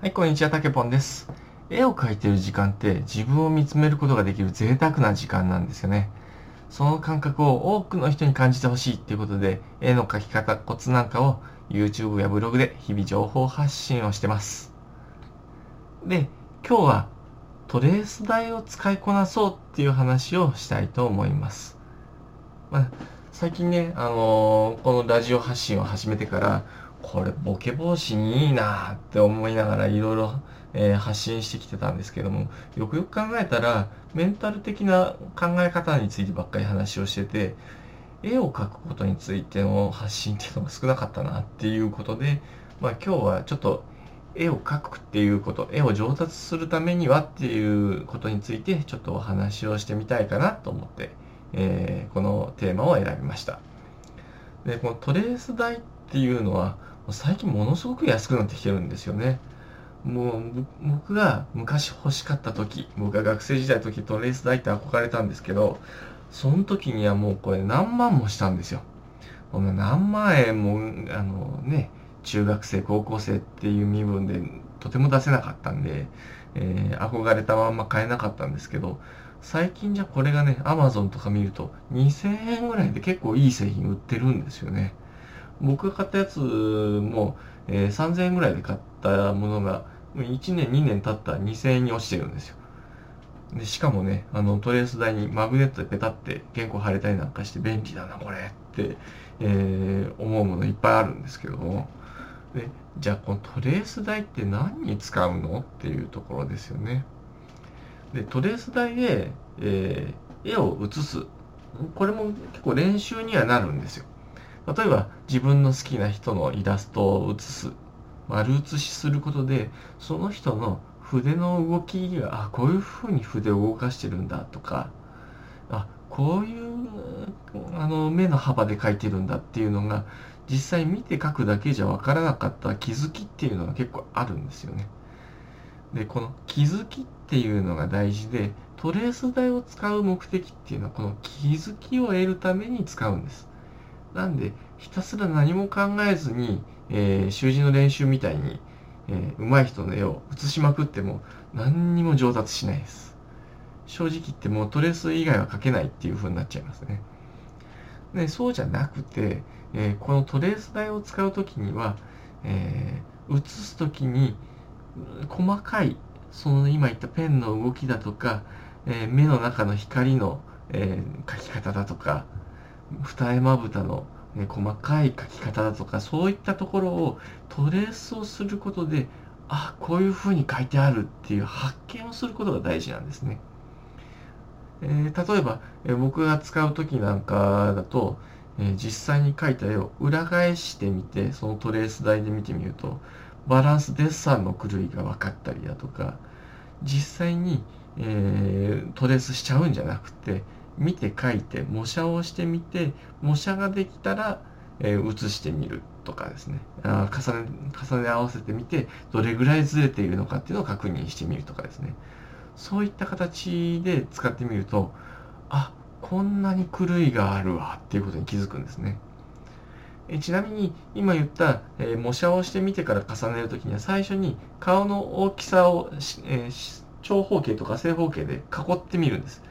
はい、こんにちは、たけぽんです。絵を描いてる時間って自分を見つめることができる贅沢な時間なんですよね。その感覚を多くの人に感じてほしいっていうことで、絵の描き方、コツなんかを YouTube やブログで日々情報発信をしてます。で、今日はトレース台を使いこなそうっていう話をしたいと思います。まあ、最近ね、あのーこのラジオ発信を始めてから、これボケ防止にいいなって思いながらいろいろ、え発信してきてたんですけども、よくよく考えたら、メンタル的な考え方についてばっかり話をしてて、絵を描くことについての発信っていうのが少なかったなっていうことで、まあ今日はちょっと絵を描くっていうこと、絵を上達するためにはっていうことについてちょっとお話をしてみたいかなと思って、えーこのテーマを選びました。で、このトレース台っていうのは、最近ものすごく安くなってきてるんですよね。もう僕が昔欲しかった時、僕が学生時代の時トレース台って憧れたんですけど、その時にはもうこれ何万もしたんですよ。この何万円も、あのね、中学生、高校生っていう身分でとても出せなかったんで、えー憧れたまんま買えなかったんですけど、最近じゃこれがね、アマゾンとか見ると2000円ぐらいで結構いい製品売ってるんですよね。僕が買ったやつも、えー3000円ぐらいで買ったものが、1年、2年経ったら2000円に落ちてるんですよ。で、しかもね、あの、トレース台にマグネットでペタって原稿貼れたりなんかして便利だな、これって、えー思うものいっぱいあるんですけども。で、じゃあこのトレース台って何に使うのっていうところですよね。で、トレース台で、えー絵を写す。これも結構練習にはなるんですよ。例えば自分の好きな人のイラストを写す。丸写しすることで、その人の筆の動きが、あ、こういう風に筆を動かしてるんだとか、あ、こういう、あの、目の幅で描いてるんだっていうのが、実際見て描くだけじゃわからなかった気づきっていうのが結構あるんですよね。で、この気づきっていうのが大事で、トレース台を使う目的っていうのは、この気づきを得るために使うんです。なんで、ひたすら何も考えずに、えー習字の練習みたいに、えー上手い人の絵を写しまくっても、何にも上達しないです。正直言ってもうトレース以外は描けないっていう風になっちゃいますね。でそうじゃなくて、えーこのトレース台を使うときには、えー写すときに細かいその今言ったペンの動きだとか、えー目の中の光の、えー描き方だとか二重まぶたの、えー細かい描き方だとかそういったところをトレースをすることであこういう風に書いてあるっていう発見をすることが大事なんですね。えー例えば、えー僕が使う時なんかだと、えー実際に描いた絵を裏返してみてそのトレース台で見てみるとバランスデッサンの狂いが分かったりだとか実際に、えトレースしちゃうんじゃなくて見て描いて模写をしてみて模写ができたら、えー写してみるとかですね。あ重ね重ね合わせてみてどれぐらいずれているのかっていうのを確認してみるとかですね。そういった形で使ってみるとあこんなに狂いがあるわっていうことに気づくんですね。えちなみに今言った、えー模写をしてみてから重ねるときには最初に顔の大きさを、えー長方形とか正方形で囲ってみるんです。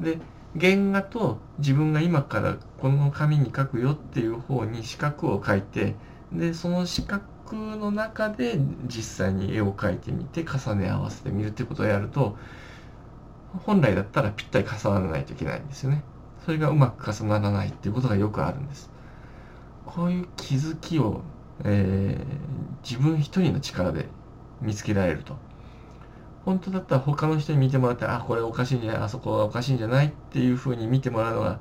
で原画と自分が今からこの紙に書くよっていう方に四角を書いてでその四角の中で実際に絵を描いてみて重ね合わせてみるってことをやると本来だったらぴったり重ならないといけないんですよね。それがうまく重ならないっていうことがよくあるんです。こういう気づきを、えー自分一人の力で見つけられると。本当だったら他の人に見てもらってあこれおかしいんじゃないあそこはおかしいんじゃないっていうふうに見てもらうのが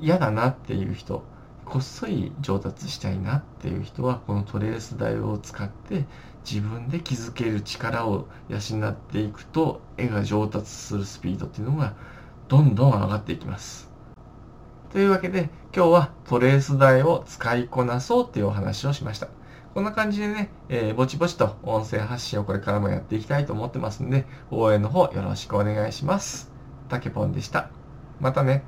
嫌だなっていう人こっそり上達したいなっていう人はこのトレース台を使って自分で気づける力を養っていくと絵が上達するスピードっていうのがどんどん上がっていきます。というわけで今日はトレース台を使いこなそうっていうお話をしました。こんな感じでね、えーぼちぼちと音声発信をこれからもやっていきたいと思ってますんで、応援の方よろしくお願いします。たけぽんでした。またね。